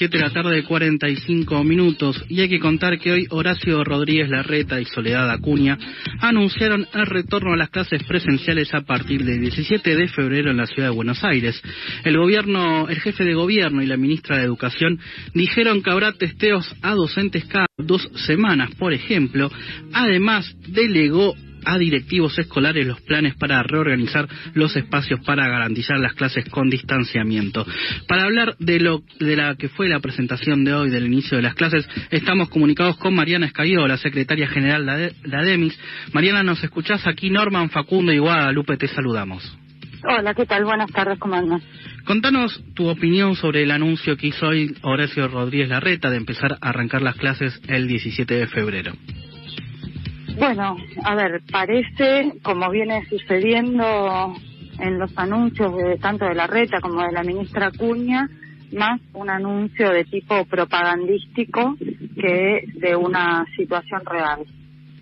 7 de la tarde, 45 minutos. Y hay que contar que hoy Horacio Rodríguez Larreta y Soledad Acuña anunciaron el retorno a las clases presenciales a partir del 17 de febrero en la ciudad de Buenos Aires. El gobierno, el jefe de gobierno y la ministra de Educación dijeron que habrá testeos a docentes cada dos semanas, por ejemplo. Además, delegó a directivos escolares los planes para reorganizar los espacios para garantizar las clases con distanciamiento. Para hablar de lo de la que fue la presentación de hoy del inicio de las clases, estamos comunicados con Mariana Escayo, la secretaria general de la DEMIS. Mariana, ¿nos escuchás aquí? Norman, Facundo y Guadalupe, te saludamos. Hola, ¿qué tal? Buenas tardes, ¿cómo andas? Contanos tu opinión sobre el anuncio que hizo hoy Horacio Rodríguez Larreta de empezar a arrancar las clases el 17 de febrero. Bueno, a ver, parece, como viene sucediendo en los anuncios de tanto de la reta como de la ministra Cuña, más un anuncio de tipo propagandístico que de una situación real.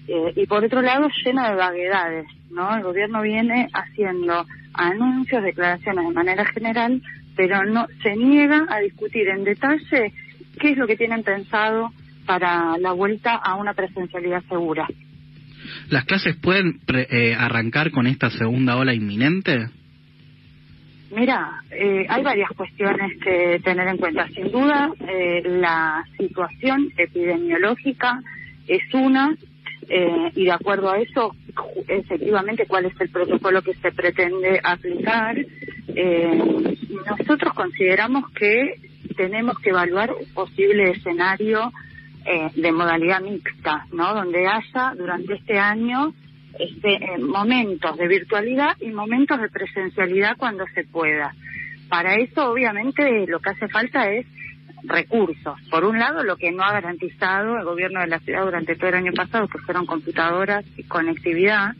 Eh, y por otro lado, lleno de vaguedades, ¿no? El gobierno viene haciendo anuncios, declaraciones de manera general, pero no se niega a discutir en detalle qué es lo que tienen pensado para la vuelta a una presencialidad segura. ¿Las clases pueden eh, arrancar con esta segunda ola inminente? Mira, eh, hay varias cuestiones que tener en cuenta. Sin duda, eh, la situación epidemiológica es una, y de acuerdo a eso, efectivamente, cuál es el protocolo que se pretende aplicar. nosotros consideramos que tenemos que evaluar un posible escenario eh, de modalidad mixta, ¿no? Donde haya durante este año este, eh, momentos de virtualidad y momentos de presencialidad cuando se pueda. Para eso, obviamente, lo que hace falta es recursos. Por un lado, lo que no ha garantizado el gobierno de la ciudad durante todo el año pasado, que fueron computadoras y conectividad,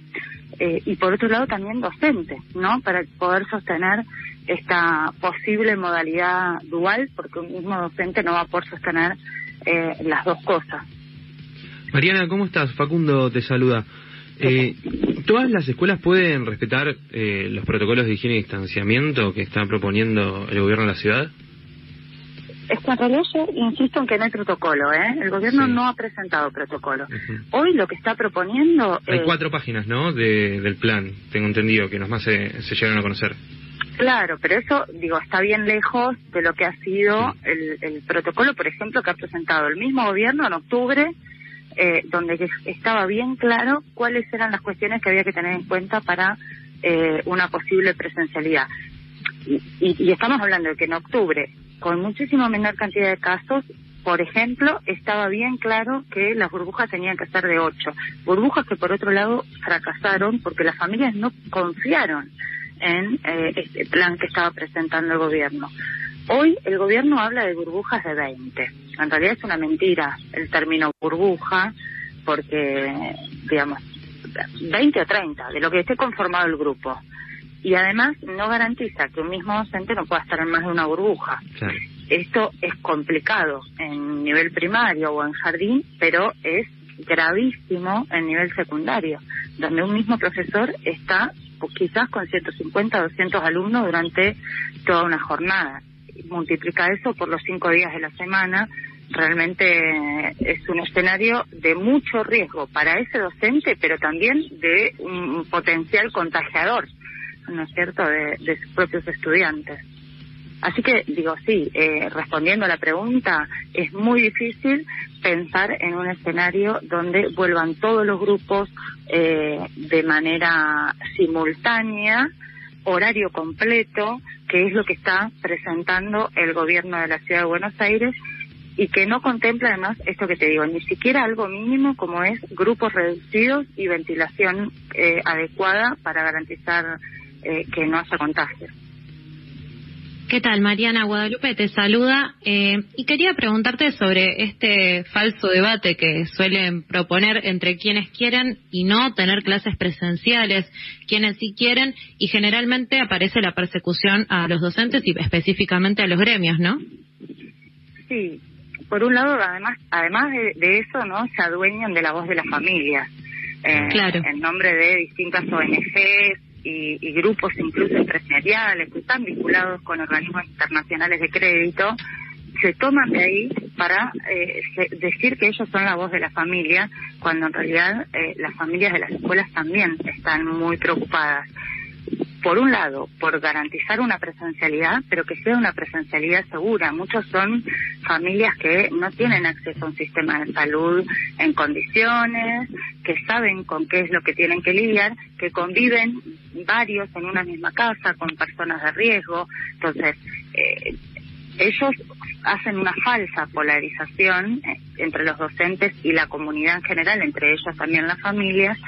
eh, y por otro lado también docentes, ¿no? Para poder sostener esta posible modalidad dual, porque un mismo docente no va a poder sostener eh, las dos cosas. Mariana, ¿cómo estás? Facundo te saluda. Eh, ¿Todas las escuelas pueden respetar eh, los protocolos de higiene y distanciamiento que está proponiendo el gobierno de la ciudad? Es yo insisto en que no hay protocolo, ¿eh? El gobierno no ha presentado protocolo. Hoy lo que está proponiendo... Hay cuatro páginas, ¿no?, de, del plan, tengo entendido, que nos más se, se llegaron a conocer. Claro, pero eso, digo, está bien lejos de lo que ha sido el, protocolo, por ejemplo, que ha presentado el mismo gobierno en octubre, eh, donde estaba bien claro cuáles eran las cuestiones que había que tener en cuenta para eh, una posible presencialidad. Y, estamos hablando de que en octubre, con muchísimo menor cantidad de casos, por ejemplo, estaba bien claro que las burbujas tenían que ser de ocho. Burbujas que, por otro lado, fracasaron porque las familias no confiaron en eh, este plan que estaba presentando el gobierno. Hoy el gobierno habla de burbujas de 20. En realidad es una mentira el término burbuja, porque, digamos, 20 o 30, de lo que esté conformado el grupo. Y además no garantiza que un mismo docente no pueda estar en más de una burbuja. Esto es complicado en nivel primario o en jardín, pero es gravísimo en nivel secundario, donde un mismo profesor está quizás con 150 o 200 alumnos durante toda una jornada. Multiplica eso por los cinco días de la semana, realmente es un escenario de mucho riesgo para ese docente, pero también de un potencial contagiador, ¿no es cierto?, de, de sus propios estudiantes. Así que digo, sí, eh, respondiendo a la pregunta, es muy difícil pensar en un escenario donde vuelvan todos los grupos eh, de manera simultánea, horario completo, que es lo que está presentando el gobierno de la Ciudad de Buenos Aires y que no contempla además esto que te digo, ni siquiera algo mínimo como es grupos reducidos y ventilación eh, adecuada para garantizar que no haya contagios. ¿Qué tal? Mariana Guadalupe te saluda eh, y quería preguntarte sobre este falso debate que suelen proponer entre quienes quieren y no tener clases presenciales, quienes sí quieren y generalmente aparece la persecución a los docentes y específicamente a los gremios, ¿no? Sí, por un lado, además, además de, eso, ¿no? Se adueñan de la voz de las familias. Eh, claro. En nombre de distintas ONGs, y, grupos incluso empresariales que están vinculados con organismos internacionales de crédito se toman de ahí para eh, decir que ellos son la voz de la familia, cuando en realidad eh, las familias de las escuelas también están muy preocupadas. Por un lado, por garantizar una presencialidad, pero que sea una presencialidad segura. Muchos son familias que no tienen acceso a un sistema de salud en condiciones, que saben con qué es lo que tienen que lidiar, que conviven varios en una misma casa con personas de riesgo. Entonces, eh, ellos hacen una falsa polarización eh, entre los docentes y la comunidad en general, entre ellos también las familias,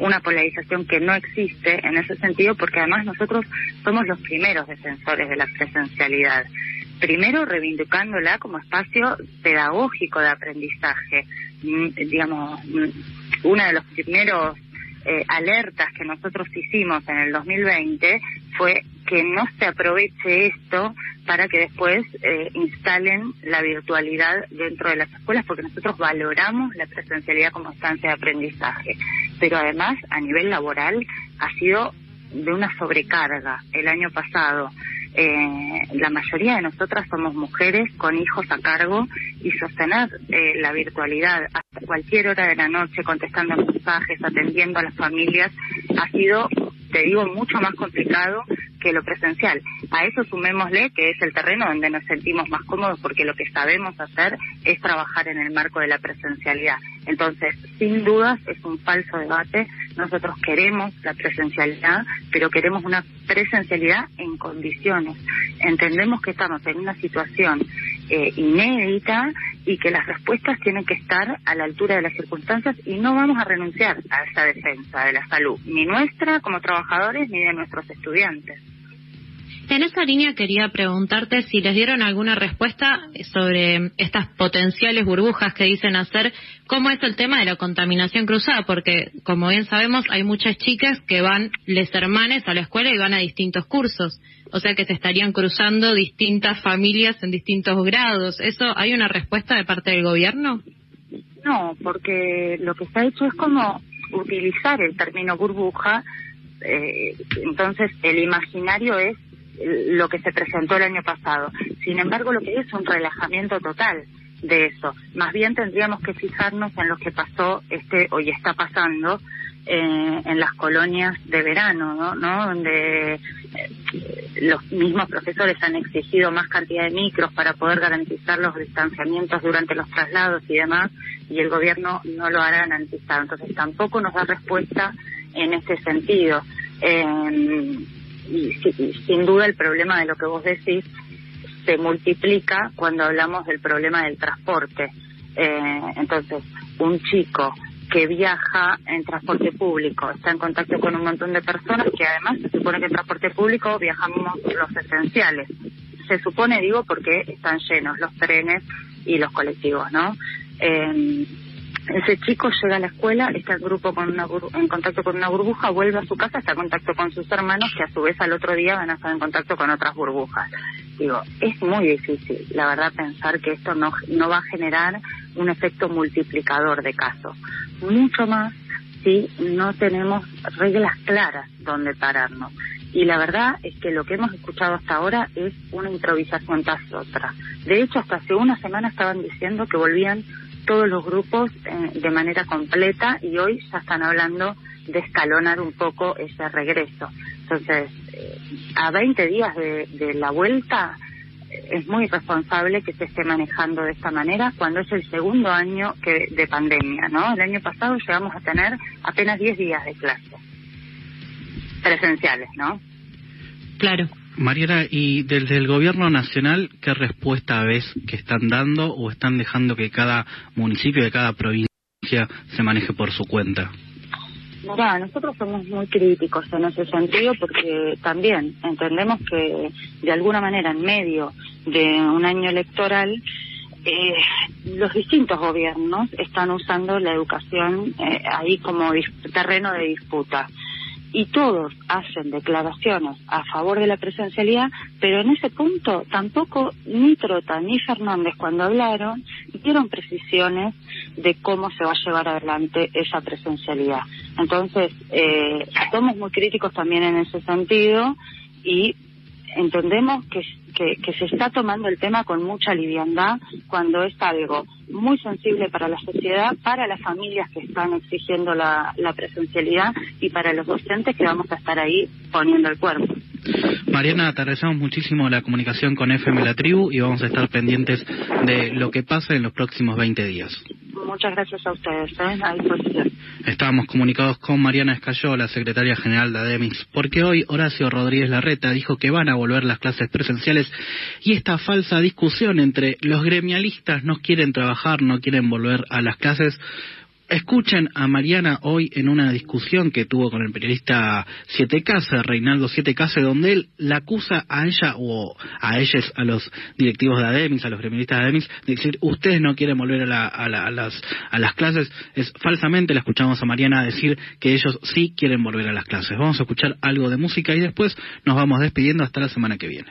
una polarización que no existe en ese sentido porque además nosotros somos los primeros defensores de la presencialidad. Primero reivindicándola como espacio pedagógico de aprendizaje. Mm, digamos, mm, uno de los primeros eh, alertas que nosotros hicimos en el 2020 fue que no se aproveche esto para que después eh, instalen la virtualidad dentro de las escuelas, porque nosotros valoramos la presencialidad como instancia de aprendizaje. Pero además, a nivel laboral, ha sido de una sobrecarga el año pasado. Eh, la mayoría de nosotras somos mujeres con hijos a cargo y sostener eh, la virtualidad hasta cualquier hora de la noche contestando mensajes, atendiendo a las familias, ha sido, te digo, mucho más complicado que lo presencial. A eso sumémosle que es el terreno donde nos sentimos más cómodos porque lo que sabemos hacer es trabajar en el marco de la presencialidad. Entonces, sin dudas, es un falso debate. Nosotros queremos la presencialidad, pero queremos una presencialidad en condiciones. Entendemos que estamos en una situación eh, inédita y que las respuestas tienen que estar a la altura de las circunstancias y no vamos a renunciar a esa defensa de la salud, ni nuestra como trabajadores ni de nuestros estudiantes. En esa línea quería preguntarte si les dieron alguna respuesta sobre estas potenciales burbujas que dicen hacer, cómo es el tema de la contaminación cruzada, porque como bien sabemos hay muchas chicas que van les hermanes a la escuela y van a distintos cursos, o sea que se estarían cruzando distintas familias en distintos grados. ¿Eso hay una respuesta de parte del gobierno? No, porque lo que ha hecho es como utilizar el término burbuja, eh, entonces el imaginario es lo que se presentó el año pasado. Sin embargo, lo que es un relajamiento total de eso. Más bien tendríamos que fijarnos en lo que pasó este hoy está pasando eh, en las colonias de verano, ¿no? Donde eh, los mismos profesores han exigido más cantidad de micros para poder garantizar los distanciamientos durante los traslados y demás, y el gobierno no lo hará garantizado. Entonces tampoco nos da respuesta en este sentido. Eh, y, sin duda el problema de lo que vos decís se multiplica cuando hablamos del problema del transporte. Eh, entonces, un chico que viaja en transporte público, está en contacto con un montón de personas que además se supone que en transporte público viajamos los esenciales. Se supone, digo, porque están llenos los trenes y los colectivos, ¿no? Eh, ese chico llega a la escuela, está en, grupo con una en contacto con una burbuja, vuelve a su casa, está en contacto con sus hermanos, que a su vez al otro día van a estar en contacto con otras burbujas. Digo, es muy difícil, la verdad, pensar que esto no, no va a generar un efecto multiplicador de casos. Mucho más si no tenemos reglas claras donde pararnos. Y la verdad es que lo que hemos escuchado hasta ahora es una improvisación tras otra. De hecho, hasta hace una semana estaban diciendo que volvían todos los grupos eh, de manera completa y hoy ya están hablando de escalonar un poco ese regreso. Entonces, eh, a 20 días de, la vuelta, eh, es muy responsable que se esté manejando de esta manera cuando es el segundo año que, de pandemia, ¿no? El año pasado llegamos a tener apenas 10 días de clase presenciales, ¿no? Claro. Mariana, ¿y desde el gobierno nacional qué respuesta ves que están dando o están dejando que cada municipio de cada provincia se maneje por su cuenta? Mira, nosotros somos muy críticos en ese sentido porque también entendemos que de alguna manera en medio de un año electoral eh, los distintos gobiernos están usando la educación eh, ahí como terreno de disputa y todos hacen declaraciones a favor de la presencialidad, pero en ese punto tampoco ni Trota ni Fernández cuando hablaron dieron precisiones de cómo se va a llevar adelante esa presencialidad. Entonces, eh, somos muy críticos también en ese sentido y entendemos que que, que se está tomando el tema con mucha liviandad cuando es algo muy sensible para la sociedad, para las familias que están exigiendo la, presencialidad y para los docentes que vamos a estar ahí poniendo el cuerpo. Mariana, te muchísimo la comunicación con FM La Tribu y vamos a estar pendientes de lo que pasa en los próximos 20 días. Muchas gracias a ustedes, ¿eh? a disposición. Estábamos comunicados con Mariana Escayola, secretaria general de ADEMIS, porque hoy Horacio Rodríguez Larreta dijo que van a volver las clases presenciales y esta falsa discusión entre los gremialistas no quieren trabajar, no quieren volver a las clases, Escuchen a Mariana hoy en una discusión que tuvo con el periodista Siete Case, Reinaldo Siete Case, donde él la acusa a ella o a ellos, a los directivos de ADEMIS, a los gremialistas de ADEMIS, de decir, ustedes no quieren volver a, las, a las clases. Es falsamente, la escuchamos a Mariana decir que ellos sí quieren volver a las clases. Vamos a escuchar algo de música y después nos vamos despidiendo hasta la semana que viene.